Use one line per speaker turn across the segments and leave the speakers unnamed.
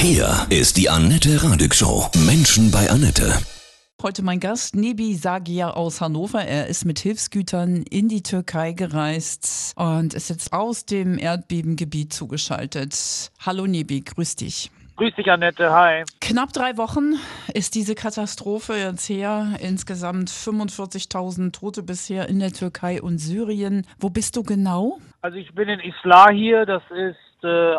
Hier ist die Annette Radig Show. Menschen bei Annette.
Heute mein Gast, Nebi Sagia aus Hannover. Er ist mit Hilfsgütern in die Türkei gereist und ist jetzt aus dem Erdbebengebiet zugeschaltet. Hallo Nebi, grüß dich.
Grüß dich, Annette. Hi.
Knapp drei Wochen ist diese Katastrophe jetzt her. Insgesamt 45.000 Tote bisher in der Türkei und Syrien. Wo bist du genau?
Also ich bin in Islah hier. Das ist äh,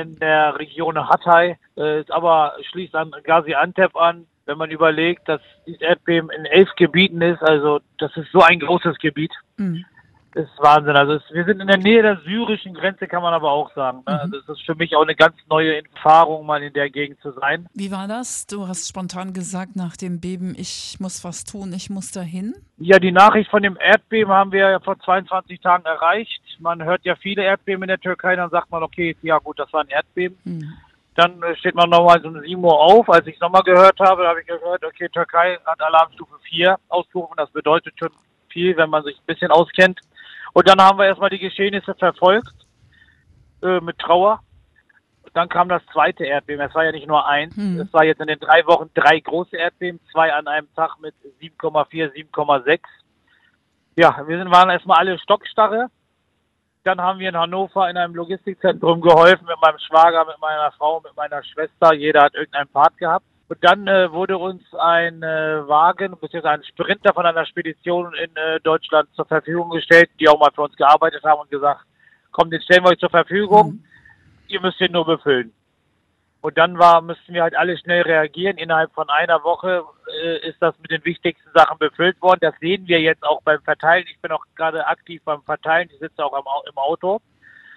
in der Region Hatay, äh, aber schließt an Gaziantep an. Wenn man überlegt, dass dieses Erdbeben in elf Gebieten ist, also das ist so ein großes Gebiet. Mhm ist Wahnsinn. Also es, wir sind in der Nähe der syrischen Grenze, kann man aber auch sagen. Ne? Mhm. Also es ist für mich auch eine ganz neue Erfahrung, mal in der Gegend zu sein.
Wie war das? Du hast spontan gesagt nach dem Beben, ich muss was tun, ich muss dahin.
Ja, die Nachricht von dem Erdbeben haben wir ja vor 22 Tagen erreicht. Man hört ja viele Erdbeben in der Türkei, dann sagt man, okay, ja gut, das war ein Erdbeben. Mhm. Dann steht man nochmal so um 7 Uhr auf. Als ich es nochmal gehört habe, habe ich gehört, okay, Türkei hat Alarmstufe 4 ausgerufen. Das bedeutet schon viel, wenn man sich ein bisschen auskennt. Und dann haben wir erstmal die Geschehnisse verfolgt äh, mit Trauer. Dann kam das zweite Erdbeben. Es war ja nicht nur eins. Hm. Es war jetzt in den drei Wochen drei große Erdbeben, zwei an einem Tag mit 7,4, 7,6. Ja, wir sind, waren erstmal alle stockstarre. Dann haben wir in Hannover in einem Logistikzentrum geholfen mit meinem Schwager, mit meiner Frau, mit meiner Schwester. Jeder hat irgendeinen Part gehabt. Und dann äh, wurde uns ein äh, Wagen bzw. ein Sprinter von einer Spedition in äh, Deutschland zur Verfügung gestellt, die auch mal für uns gearbeitet haben und gesagt, komm, den stellen wir euch zur Verfügung, mhm. ihr müsst ihn nur befüllen. Und dann war, müssten wir halt alle schnell reagieren. Innerhalb von einer Woche äh, ist das mit den wichtigsten Sachen befüllt worden. Das sehen wir jetzt auch beim Verteilen. Ich bin auch gerade aktiv beim Verteilen. Ich sitze auch im Auto.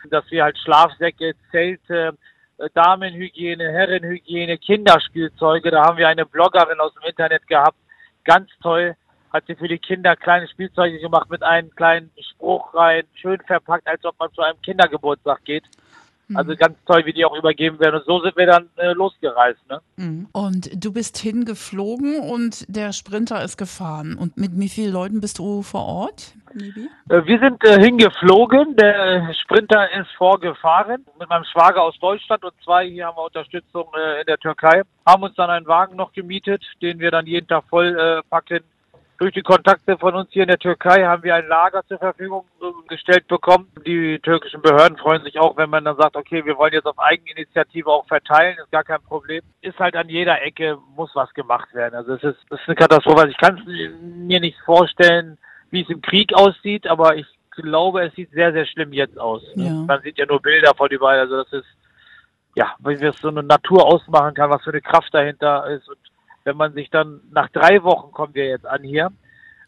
Dass wir halt Schlafsäcke, Zelte, Damenhygiene, Herrenhygiene, Kinderspielzeuge. Da haben wir eine Bloggerin aus dem Internet gehabt. Ganz toll. Hat sie für die Kinder kleine Spielzeuge gemacht mit einem kleinen Spruch rein, schön verpackt, als ob man zu einem Kindergeburtstag geht. Also mhm. ganz toll, wie die auch übergeben werden. Und so sind wir dann äh, losgereist. Ne?
Mhm. Und du bist hingeflogen und der Sprinter ist gefahren. Und mit wie vielen Leuten bist du vor Ort?
Äh, wir sind äh, hingeflogen. Der Sprinter ist vorgefahren mit meinem Schwager aus Deutschland und zwei hier haben wir Unterstützung äh, in der Türkei. Haben uns dann einen Wagen noch gemietet, den wir dann jeden Tag voll äh, packen durch die Kontakte von uns hier in der Türkei haben wir ein Lager zur Verfügung gestellt bekommen. Die türkischen Behörden freuen sich auch, wenn man dann sagt, okay, wir wollen jetzt auf Eigeninitiative auch verteilen, ist gar kein Problem. Ist halt an jeder Ecke, muss was gemacht werden. Also es ist, es ist eine Katastrophe. Also ich kann es mir nicht vorstellen, wie es im Krieg aussieht, aber ich glaube, es sieht sehr, sehr schlimm jetzt aus. Ja. Man sieht ja nur Bilder von überall. Also das ist, ja, wie es so eine Natur ausmachen kann, was für eine Kraft dahinter ist und wenn man sich dann nach drei Wochen kommen wir jetzt an hier,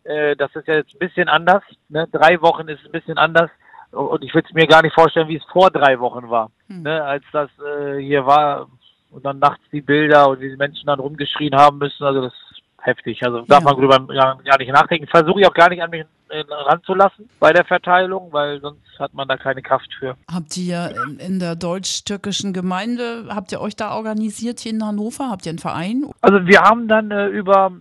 äh, das ist ja jetzt ein bisschen anders. Ne? Drei Wochen ist ein bisschen anders. Und ich würde es mir gar nicht vorstellen, wie es vor drei Wochen war, hm. ne? als das äh, hier war und dann nachts die Bilder und wie die Menschen dann rumgeschrien haben müssen. Also das heftig. Also darf ja. man drüber gar nicht nachdenken. Versuche ich auch gar nicht an mich äh, ranzulassen bei der Verteilung, weil sonst hat man da keine Kraft für.
Habt ihr in der deutsch-türkischen Gemeinde, habt ihr euch da organisiert hier in Hannover? Habt ihr einen Verein?
Also wir haben dann äh, über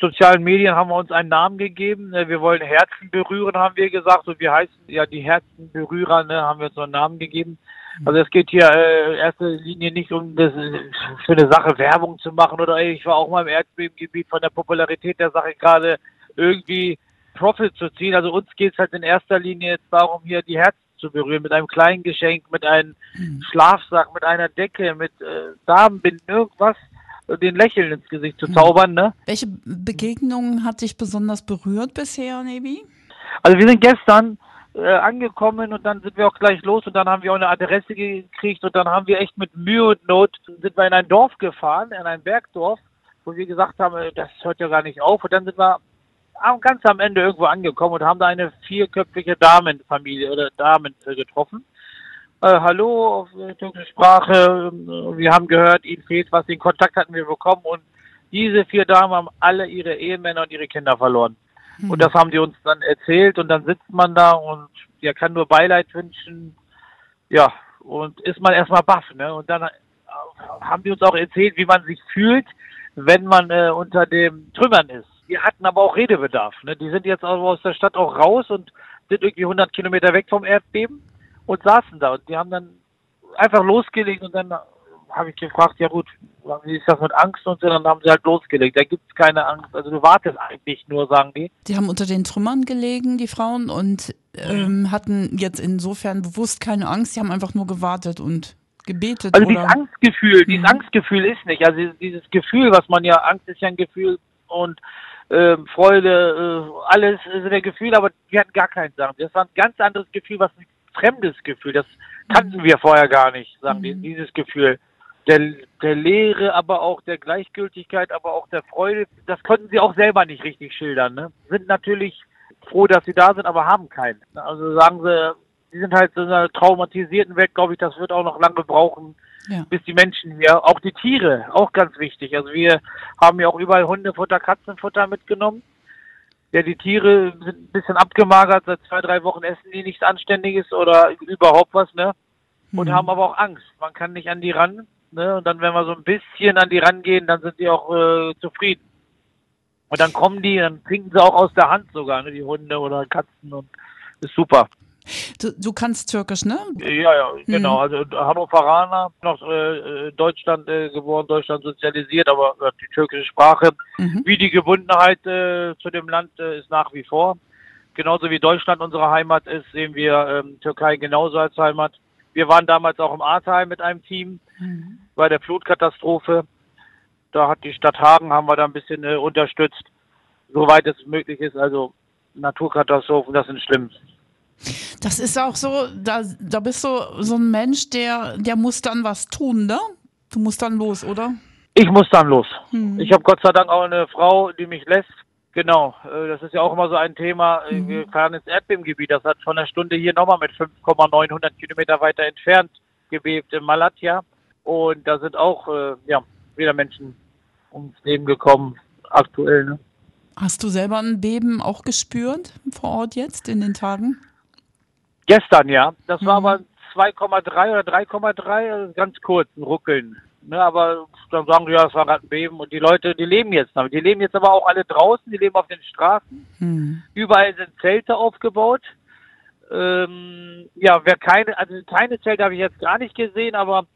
sozialen Medien haben wir uns einen Namen gegeben. Äh, wir wollen Herzen berühren, haben wir gesagt. Und wir heißen ja die Herzenberührer, ne, haben wir uns so einen Namen gegeben. Also es geht hier äh, in erster Linie nicht um das für eine Sache Werbung zu machen oder ich war auch mal im Erdbebengebiet von der Popularität der Sache gerade irgendwie Profit zu ziehen. Also uns geht es halt in erster Linie jetzt darum, hier die Herzen zu berühren mit einem kleinen Geschenk, mit einem mhm. Schlafsack, mit einer Decke, mit äh, Damenbinden, irgendwas, den Lächeln ins Gesicht zu mhm. zaubern. Ne?
Welche Begegnungen hat dich besonders berührt bisher, Nebi?
Also wir sind gestern äh, angekommen und dann sind wir auch gleich los und dann haben wir auch eine Adresse gekriegt und dann haben wir echt mit Mühe und Not sind wir in ein Dorf gefahren, in ein Bergdorf, wo wir gesagt haben, äh, das hört ja gar nicht auf und dann sind wir ganz am Ende irgendwo angekommen und haben da eine vierköpfige Damenfamilie oder Damen getroffen. Äh, hallo auf türkische Sprache. Wir haben gehört, ihnen fehlt was. Den Kontakt hatten wir bekommen und diese vier Damen haben alle ihre Ehemänner und ihre Kinder verloren. Mhm. Und das haben die uns dann erzählt und dann sitzt man da und ja, kann nur Beileid wünschen. Ja, und ist man erstmal baff, ne? Und dann äh, haben die uns auch erzählt, wie man sich fühlt, wenn man äh, unter dem Trümmern ist. Die hatten aber auch Redebedarf. Ne? Die sind jetzt aus der Stadt auch raus und sind irgendwie 100 Kilometer weg vom Erdbeben und saßen da. Und die haben dann einfach losgelegt und dann habe ich gefragt, ja gut, wie ist das mit Angst und so, dann haben sie halt losgelegt. Da gibt es keine Angst. Also du wartest eigentlich nur, sagen die.
Die haben unter den Trümmern gelegen, die Frauen, und ähm, hatten jetzt insofern bewusst keine Angst. Die haben einfach nur gewartet und gebetet.
Also
oder?
dieses Angstgefühl, dieses
Mhm.
Angstgefühl ist nicht. Also dieses Gefühl, was man ja, Angst ist ja ein Gefühl und ähm, Freude, äh, alles ist der Gefühl, aber wir hatten gar keins, sagen. die. Das war ein ganz anderes Gefühl, was ein fremdes Gefühl. Das kannten wir vorher gar nicht, sagen die,
Mhm.
dieses Gefühl. Der, der Leere, aber auch der Gleichgültigkeit, aber auch der Freude, das konnten sie auch selber nicht richtig schildern. Ne? Sind natürlich froh, dass sie da sind, aber haben keinen. Also sagen sie, sie sind halt so in einer traumatisierten Welt, glaube ich, das wird auch noch lange brauchen,
Ja.
bis die Menschen hier, auch die Tiere, auch ganz wichtig. Also wir haben ja auch überall Hundefutter, Katzenfutter mitgenommen. Ja, die Tiere sind ein bisschen abgemagert, seit zwei, drei Wochen essen die nichts Anständiges oder überhaupt was, ne? Und
Mhm.
haben aber auch Angst. Man kann nicht an die ran, ne? Und dann, wenn wir so ein bisschen an die rangehen, dann sind die auch äh, zufrieden. Und dann kommen die, dann trinken sie auch aus der Hand sogar, ne? Die Hunde oder Katzen und ist super.
Du, du kannst Türkisch, ne?
Ja, ja, genau.
Mhm.
Also Hannoveraner, noch äh, äh, Deutschland äh, geboren, Deutschland sozialisiert, aber äh, die türkische Sprache,
Mhm.
wie die Gebundenheit äh, zu dem Land äh, ist nach wie vor. Genauso wie Deutschland unsere Heimat ist, sehen wir ähm, Türkei genauso als Heimat. Wir waren damals auch im Ahrtal mit einem Team
Mhm.
bei der Flutkatastrophe. Da hat die Stadt Hagen, haben wir da ein bisschen äh, unterstützt, soweit es möglich ist. Also Naturkatastrophen, das sind schlimm.
Das ist auch so, da, da bist du so ein Mensch, der, der muss dann was tun, ne? Du musst dann los, oder?
Ich muss dann los.
Hm.
Ich habe Gott sei Dank auch eine Frau, die mich lässt. Genau, äh, das ist ja auch immer so ein Thema. Äh,
Mhm.
Wir fahren ins Erdbebengebiet. Das hat von der Stunde hier nochmal mit 5,900 Kilometer weiter entfernt gebebt in Malatya. Und da sind auch äh, ja, wieder Menschen ums Leben gekommen, aktuell. Ne?
Hast du selber ein Beben auch gespürt vor Ort jetzt in den Tagen?
Gestern, ja. Das war
Mhm.
aber 2,3 oder 3,3, also ganz kurz, ein Ruckeln. Ne, aber dann sagen die, ja, es war gerade ein Beben. Und die Leute, die leben jetzt damit. Die leben jetzt aber auch alle draußen, die leben auf den Straßen.
Hm.
Überall sind Zelte aufgebaut. Ähm, ja, wer keine, also keine Zelte habe ich jetzt gar nicht gesehen, aber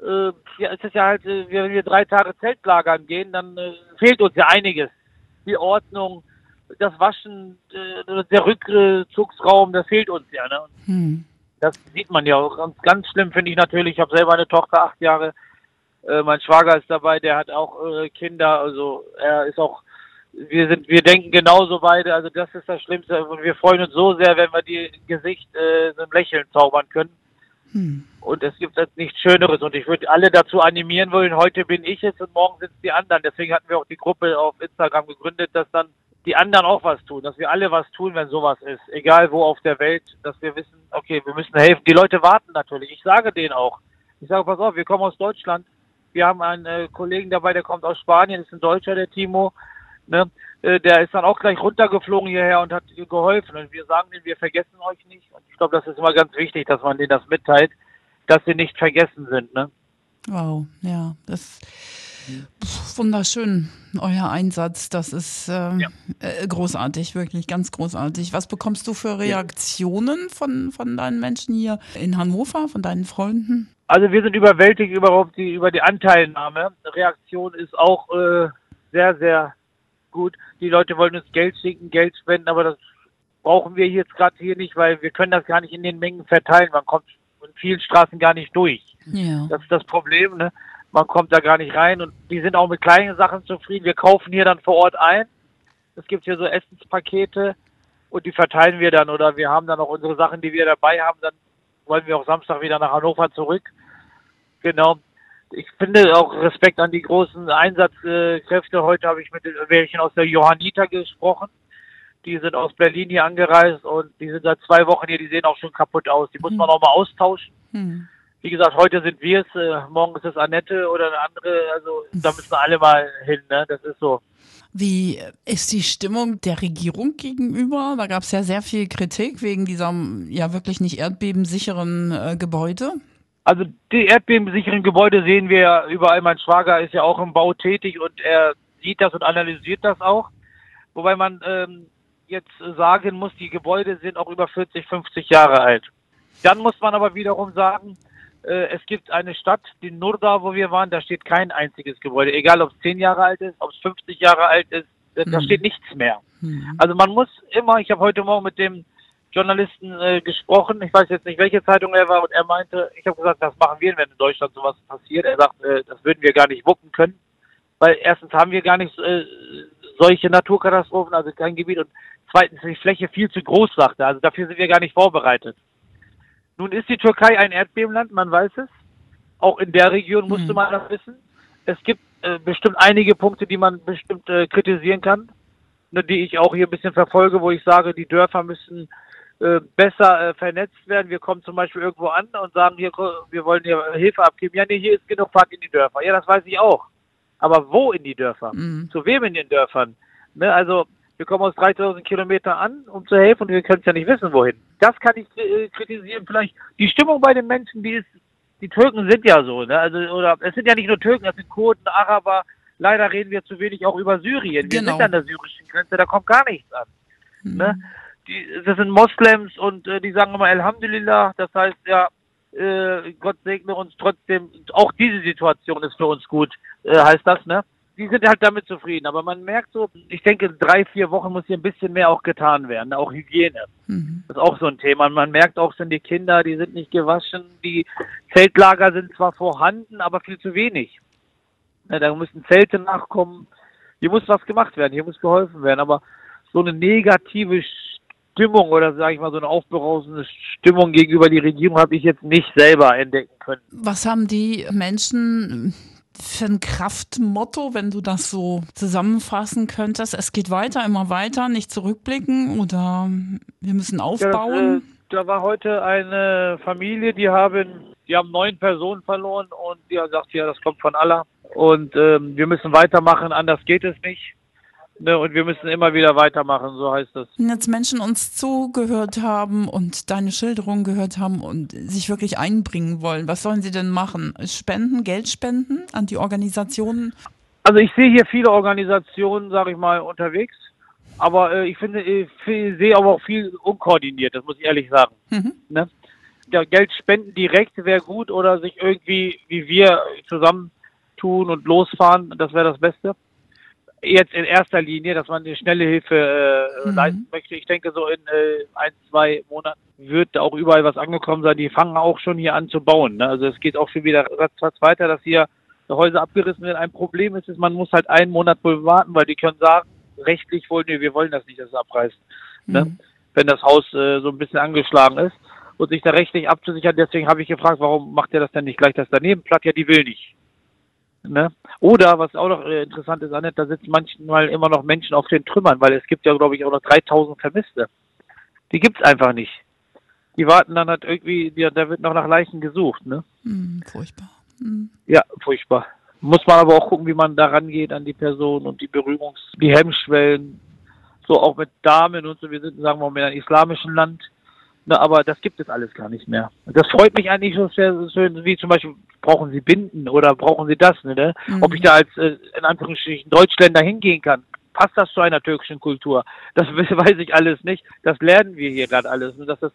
äh, ja, es ist ja halt, äh, wenn wir drei Tage Zeltlagern gehen, dann äh, fehlt uns ja einiges. Die Ordnung, das Waschen, äh, der Rückzugsraum, das fehlt uns ja. Ne?
Hm.
Das sieht man ja auch. Ganz, ganz schlimm finde ich natürlich. Ich habe selber eine Tochter, acht Jahre. Äh, mein Schwager ist dabei, der hat auch äh, Kinder. Also er ist auch. Wir sind, wir denken genauso beide. Also das ist das Schlimmste. Und wir freuen uns so sehr, wenn wir die Gesicht äh, so ein Lächeln zaubern können.
Hm.
Und es gibt jetzt nichts Schöneres. Und ich würde alle dazu animieren wollen. Heute bin ich es und morgen sind es die anderen. Deswegen hatten wir auch die Gruppe auf Instagram gegründet, dass dann die anderen auch was tun, dass wir alle was tun, wenn sowas ist, egal wo auf der Welt, dass wir wissen, okay, wir müssen helfen. Die Leute warten natürlich. Ich sage denen auch. Ich sage, pass auf, wir kommen aus Deutschland. Wir haben einen äh, Kollegen dabei, der kommt aus Spanien, ist ein Deutscher, der Timo. Ne? Äh, der ist dann auch gleich runtergeflogen hierher und hat geholfen. Und wir sagen denen, wir vergessen euch nicht. Und ich glaube, das ist immer ganz wichtig, dass man denen das mitteilt, dass sie nicht vergessen sind. Ne?
Wow, ja, das wunderschön, euer Einsatz. Das ist ähm,
Ja.
äh, großartig, wirklich ganz großartig. Was bekommst du für Reaktionen von, von deinen Menschen hier in Hannover, von deinen Freunden?
Also wir sind überwältigt überhaupt die, über die Anteilnahme. Reaktion ist auch äh, sehr, sehr gut. Die Leute wollen uns Geld schicken, Geld spenden, aber das brauchen wir jetzt gerade hier nicht, weil wir können das gar nicht in den Mengen verteilen. Man kommt in vielen Straßen gar nicht durch.
Ja.
Das ist das Problem, ne? Man kommt da gar nicht rein und die sind auch mit kleinen Sachen zufrieden. Wir kaufen hier dann vor Ort ein. Es gibt hier so Essenspakete und die verteilen wir dann oder wir haben dann auch unsere Sachen, die wir dabei haben. Dann wollen wir auch Samstag wieder nach Hannover zurück. Genau. Ich finde auch Respekt an die großen Einsatzkräfte. Heute habe ich mit welchen aus der Johanniter gesprochen. Die sind aus Berlin hier angereist und die sind seit zwei Wochen hier. Die sehen auch schon kaputt aus. Die muss man auch mal austauschen.
Hm.
Wie gesagt, heute sind wir es, äh, morgen ist es Annette oder eine andere. Also da müssen alle mal hin, ne? Das ist so.
Wie ist die Stimmung der Regierung gegenüber? Da gab es ja sehr viel Kritik wegen dieser ja wirklich nicht erdbebensicheren äh, Gebäude.
Also die erdbebensicheren Gebäude sehen wir ja überall. Mein Schwager ist ja auch im Bau tätig und er sieht das und analysiert das auch. Wobei man ähm, jetzt sagen muss, die Gebäude sind auch über 40, 50 Jahre alt. Dann muss man aber wiederum sagen, es gibt eine Stadt, die Nurda, wo wir waren, da steht kein einziges Gebäude. Egal, ob es 10 Jahre alt ist, ob es 50 Jahre alt ist, äh, da
Mhm.
steht nichts mehr.
Mhm.
Also man muss immer, ich habe heute Morgen mit dem Journalisten äh, gesprochen, ich weiß jetzt nicht, welche Zeitung er war, und er meinte, ich habe gesagt, das machen wir, wenn in Deutschland sowas passiert. Er sagt, äh, das würden wir gar nicht wuppen können, weil erstens haben wir gar nicht äh, solche Naturkatastrophen, also kein Gebiet, und zweitens ist die Fläche viel zu groß, sagt er. Also dafür sind wir gar nicht vorbereitet. Nun ist die Türkei ein Erdbebenland, man weiß es. Auch in der Region musste
Mhm.
man das wissen. Es gibt äh, bestimmt einige Punkte, die man bestimmt äh, kritisieren kann, ne, die ich auch hier ein bisschen verfolge, wo ich sage, die Dörfer müssen äh, besser äh, vernetzt werden. Wir kommen zum Beispiel irgendwo an und sagen, hier, wir wollen hier Hilfe abgeben. Ja, nee, hier ist genug, fahrt in die Dörfer. Ja, das weiß ich auch. Aber wo in die Dörfer?
Mhm.
Zu wem in den Dörfern? Ne, also, wir kommen aus 3000 Kilometern an, um zu helfen und wir können es ja nicht wissen, wohin. Das kann ich äh, kritisieren. Vielleicht die Stimmung bei den Menschen, die ist, die Türken sind ja so, ne? Also, oder es sind ja nicht nur Türken, das sind Kurden, Araber. Leider reden wir zu wenig auch über Syrien. Wir
Genau.
sind an der syrischen Grenze, da kommt gar nichts an.
Mhm.
Ne? Die, das sind Moslems und äh, die sagen immer Alhamdulillah, das heißt ja, äh, Gott segne uns trotzdem. Auch diese Situation ist für uns gut, äh, heißt das, ne? Die sind halt damit zufrieden, aber man merkt so, ich denke, in drei, vier Wochen muss hier ein bisschen mehr auch getan werden, auch Hygiene.
Mhm.
Das ist auch so ein Thema. Man merkt auch, sind die Kinder, die sind nicht gewaschen, die Zeltlager sind zwar vorhanden, aber viel zu wenig. Ne, da müssen Zelte nachkommen. Hier muss was gemacht werden, hier muss geholfen werden, aber so eine negative Stimmung oder sage ich mal so eine aufbrausende Stimmung gegenüber die Regierung habe ich jetzt nicht selber entdecken können.
Was haben die Menschen für ein Kraftmotto, wenn du das so zusammenfassen könntest? Es geht weiter, immer weiter, nicht zurückblicken oder wir müssen
Ja,
aufbauen?
das, äh, da war heute eine Familie, die haben, die haben neun Personen verloren und die haben gesagt, ja, das kommt von Allah und ähm, wir müssen weitermachen, anders geht es nicht. Ne, und wir müssen immer wieder weitermachen, so heißt das.
Wenn jetzt Menschen uns zugehört haben und deine Schilderung gehört haben und sich wirklich einbringen wollen, was sollen sie denn machen? Spenden, Geld spenden an die Organisationen?
Also ich sehe hier viele Organisationen, sage ich mal, unterwegs, aber äh, ich finde, ich fe- sehe aber auch viel unkoordiniert, das muss ich ehrlich sagen.
Mhm.
Ne? Ja, Geld spenden direkt wäre gut oder sich irgendwie wie wir zusammentun und losfahren, das wäre das Beste. Jetzt in erster Linie, dass man eine schnelle Hilfe äh,
Mhm.
leisten möchte. Ich denke, so in äh, ein, zwei Monaten wird auch überall was angekommen sein. Die fangen auch schon hier an zu bauen. Ne? Also es geht auch schon wieder ratzfatz weiter, dass hier Häuser abgerissen werden. Ein Problem ist, ist, man muss halt einen Monat wohl warten, weil die können sagen, rechtlich wollen wir, wir wollen das nicht, dass es abreißt. Ne?
Mhm.
Wenn das Haus äh, so ein bisschen angeschlagen ist und sich da rechtlich abzusichern. Deswegen habe ich gefragt, warum macht er das denn nicht gleich das daneben platt? Ja, die will nicht. Ne? Oder, was auch noch äh, interessant ist, Annette, da sitzen manchmal immer noch Menschen auf den Trümmern, weil es gibt ja, glaube ich, auch noch 3000 Vermisste. Die gibt's einfach nicht. Die warten dann halt irgendwie, ja, da wird noch nach Leichen gesucht, ne?
Mhm, furchtbar. Mhm.
Ja, furchtbar. Muss man aber auch gucken, wie man da rangeht an die Person und die Berührungs-, die Hemmschwellen. So auch mit Damen und so. Wir sind, sagen wir mal, in einem islamischen Land. Ne, aber das gibt es alles gar nicht mehr. Das freut mich eigentlich so sehr, so schön, wie zum Beispiel, brauchen Sie Binden oder brauchen Sie das, ne?
Mhm.
Ob ich da als, äh, in Anführungsstrichen, Deutschländer hingehen kann. Passt das zu einer türkischen Kultur? Das weiß ich alles nicht. Das lernen wir hier gerade alles. Und dass das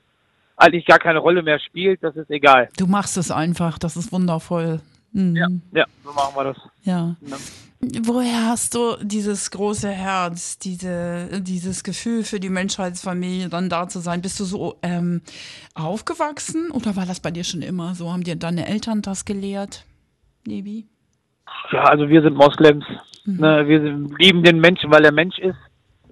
eigentlich gar keine Rolle mehr spielt, das ist egal.
Du machst es einfach, das ist wundervoll. Mhm.
Ja, ja, so machen wir das.
ja.
Ne?
Woher hast du dieses große Herz, diese, dieses Gefühl für die Menschheitsfamilie, dann da zu sein? Bist du so ähm, aufgewachsen oder war das bei dir schon immer so? Haben dir deine Eltern das gelehrt, Nebi?
Ja, also wir sind Moslems. Ne, wir lieben den Menschen, weil er Mensch ist.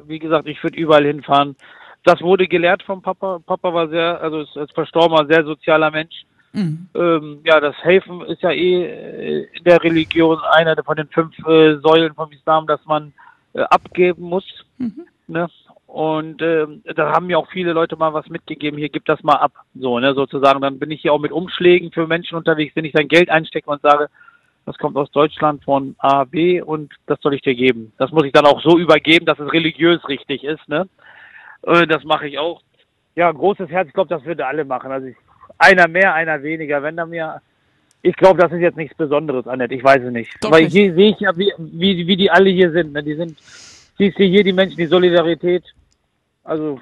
Wie gesagt, ich würde überall hinfahren. Das wurde gelehrt vom Papa. Papa war sehr, also ist, ist verstorbener, sehr sozialer Mensch.
Mhm.
Ähm, ja, das Helfen ist ja eh äh, in der Religion einer von den fünf äh, Säulen vom Islam, dass man äh, abgeben muss.
Mhm.
Ne? Und ähm, da haben mir auch viele Leute mal was mitgegeben, hier gib das mal ab, so, ne, sozusagen. Dann bin ich hier auch mit Umschlägen für Menschen unterwegs, wenn ich dann Geld einstecke und sage, das kommt aus Deutschland von A, B und das soll ich dir geben. Das muss ich dann auch so übergeben, dass es religiös richtig ist, ne? Äh, das mache ich auch. Ja, großes Herz, ich glaube, das würde alle machen. Also ich, einer mehr, einer weniger. Wenn da mir, ich glaube, das ist jetzt nichts Besonderes, Annette. Ich weiß es nicht.
Doch
Weil hier sehe ich ja, wie, wie, wie die alle hier sind. Ne? Die sind, siehst du hier die Menschen, die Solidarität. Also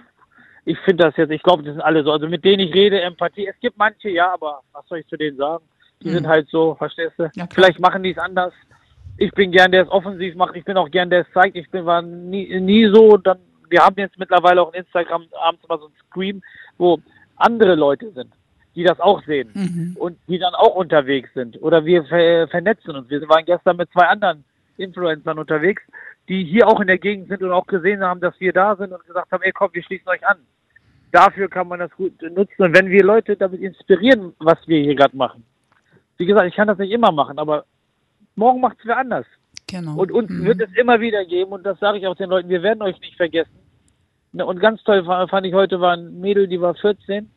ich finde das jetzt, ich glaube, das sind alle so. Also mit denen ich rede, Empathie. Es gibt manche, ja, aber was soll ich zu denen sagen? Die mhm. sind halt so, verstehst du? Ja, Vielleicht machen die es anders. Ich bin gern, der es offensiv macht. Ich bin auch gern, der es zeigt. Ich bin war nie, nie so. Dann, wir haben jetzt mittlerweile auch in Instagram abends mal so ein Scream, wo andere Leute sind, die das auch sehen mhm. und die dann auch unterwegs sind. Oder wir ver vernetzen uns. Wir waren gestern mit zwei anderen Influencern unterwegs, die hier auch in der Gegend sind und auch gesehen haben, dass wir da sind und gesagt haben, ey komm, wir schließen euch an. Dafür kann man das gut nutzen. Und wenn wir Leute damit inspirieren, was wir hier gerade machen. Wie gesagt, ich kann das nicht immer machen, aber morgen macht es wer anders. Genau. Und uns mhm. wird es immer wieder geben, und das sage ich auch den Leuten, wir werden euch nicht vergessen. Und ganz toll fand ich heute war ein Mädel, die war 14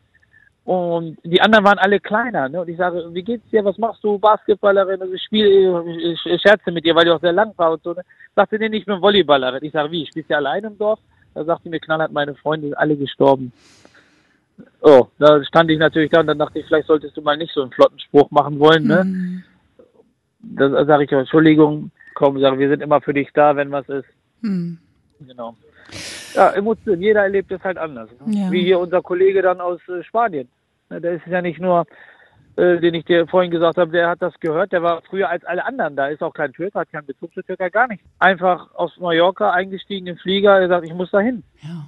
und die anderen waren alle kleiner. Ne? Und ich sage, wie geht's dir? Was machst du? Basketballerin? Also ich spiele, ich scherze mit dir, weil die auch sehr lang war und so. Ne? Sagte, nee, ich bin Volleyballerin. Ich sage, wie? Spielst du allein im Dorf? Da sagte mir knallhart, meine Freunde sind alle gestorben. Oh, da stand ich natürlich da und dann dachte ich, vielleicht solltest du mal nicht so einen flotten Spruch machen wollen. Ne? Mhm. Da sage ich, Entschuldigung, komm, sage, wir sind immer für dich da, wenn was ist. Mhm. Genau. Ja, Emotionen, jeder erlebt es halt anders. Ne? Ja. Wie hier unser Kollege dann aus äh, Spanien. Der ist ja nicht nur, äh, den ich dir vorhin gesagt habe, der hat das gehört, der war früher als alle anderen da, ist auch kein Türker, hat keinen Bezug zu Türkei, gar nicht. Einfach aus Mallorca eingestiegen im Flieger, er sagt, ich muss da hin. Ja.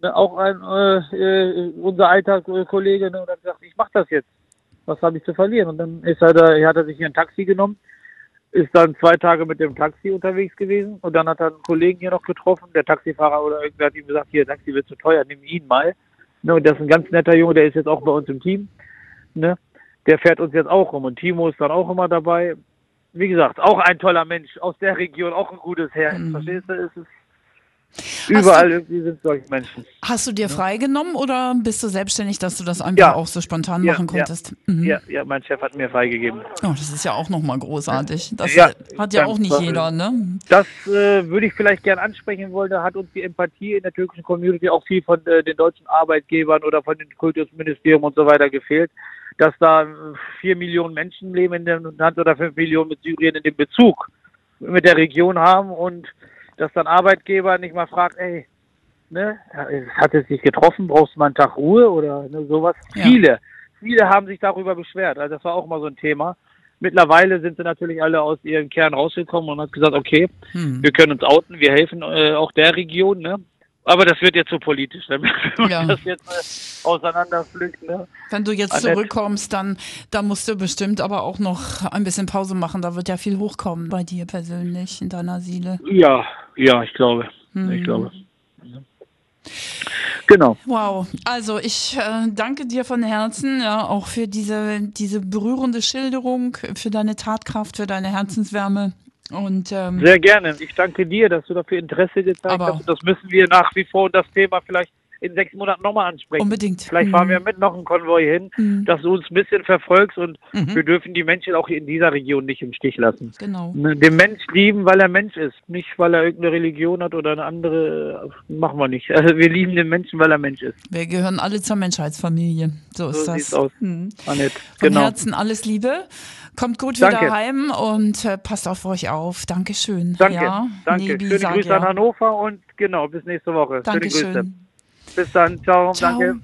Ne, auch ein, äh, äh unser alter Kollege, ne, und hat gesagt, ich mach das jetzt. Was habe ich zu verlieren? Und dann ist er da, hat er sich hier ein Taxi genommen, ist dann zwei Tage mit dem Taxi unterwegs gewesen und dann hat er einen Kollegen hier noch getroffen, der Taxifahrer oder irgendwer hat ihm gesagt, hier, Taxi wird zu teuer, nimm ihn mal. Ne, und das ist ein ganz netter Junge, der ist jetzt auch bei uns im Team. Ne? Der fährt uns jetzt auch rum und Timo ist dann auch immer dabei. Wie gesagt, auch ein toller Mensch aus der Region, auch ein gutes Herz. Mhm. Verstehst du? Es ist Überall du, irgendwie sind solche Menschen.
Hast du dir freigenommen oder bist du selbstständig, dass du das einfach ja. auch so spontan ja, machen konntest?
Ja. Mhm. ja. ja, mein Chef hat mir freigegeben.
Oh, das ist ja auch nochmal großartig. Das hat ja auch nicht jeder, ne?
Das äh, würde ich vielleicht gern ansprechen wollen. Da hat uns die Empathie in der türkischen Community auch viel von äh, den deutschen Arbeitgebern oder von den Kultusministerium und so weiter gefehlt. Dass da äh, vier Millionen Menschen leben in dem Land oder fünf Millionen mit Syrien in dem Bezug mit der Region haben und dass dann Arbeitgeber nicht mal fragt, ey, ne, hat es sich getroffen, brauchst du mal einen Tag Ruhe oder ne, sowas. Ja. Viele, viele haben sich darüber beschwert. Also das war auch mal so ein Thema. Mittlerweile sind sie natürlich alle aus ihrem Kern rausgekommen und hat gesagt, okay, hm. wir können uns outen, wir helfen äh, auch der Region, ne? Aber das wird jetzt so politisch, wenn man ja. das jetzt äh, auseinanderpflückt. Ne?
Wenn du jetzt Annette. zurückkommst, dann, dann musst du bestimmt aber auch noch ein bisschen Pause machen. Da wird ja viel hochkommen bei dir persönlich in deiner Seele.
Ja, ja, ich glaube. Hm. Ich glaube. Genau.
Wow. Also ich äh, danke dir von Herzen, ja, auch für diese, diese berührende Schilderung, für deine Tatkraft, für deine Herzenswärme. Und, ähm,
Sehr gerne. Ich danke dir, dass du dafür Interesse gezeigt hast. Das müssen wir nach wie vor das Thema vielleicht in sechs Monaten nochmal ansprechen.
Unbedingt.
Vielleicht fahren mhm. wir mit noch einen Konvoi hin, mhm. dass du uns ein bisschen verfolgst und mhm. wir dürfen die Menschen auch in dieser Region nicht im Stich lassen.
Genau.
Den Mensch lieben, weil er Mensch ist, nicht weil er irgendeine Religion hat oder eine andere, machen wir nicht. Also wir lieben den Menschen, weil er Mensch ist.
Wir gehören alle zur Menschheitsfamilie. So ist so das. Sieht's
aus. Mhm. Annette,
Von genau. Herzen alles Liebe. Kommt gut wieder Danke. heim und äh, passt auf euch auf. Dankeschön.
Danke. Ja, Danke. Nebi, Schöne Grüße ja. an Hannover und genau, bis nächste Woche.
Dankeschön. Schöne Grüße.
Bis dann. Ciao. Ciao. Danke.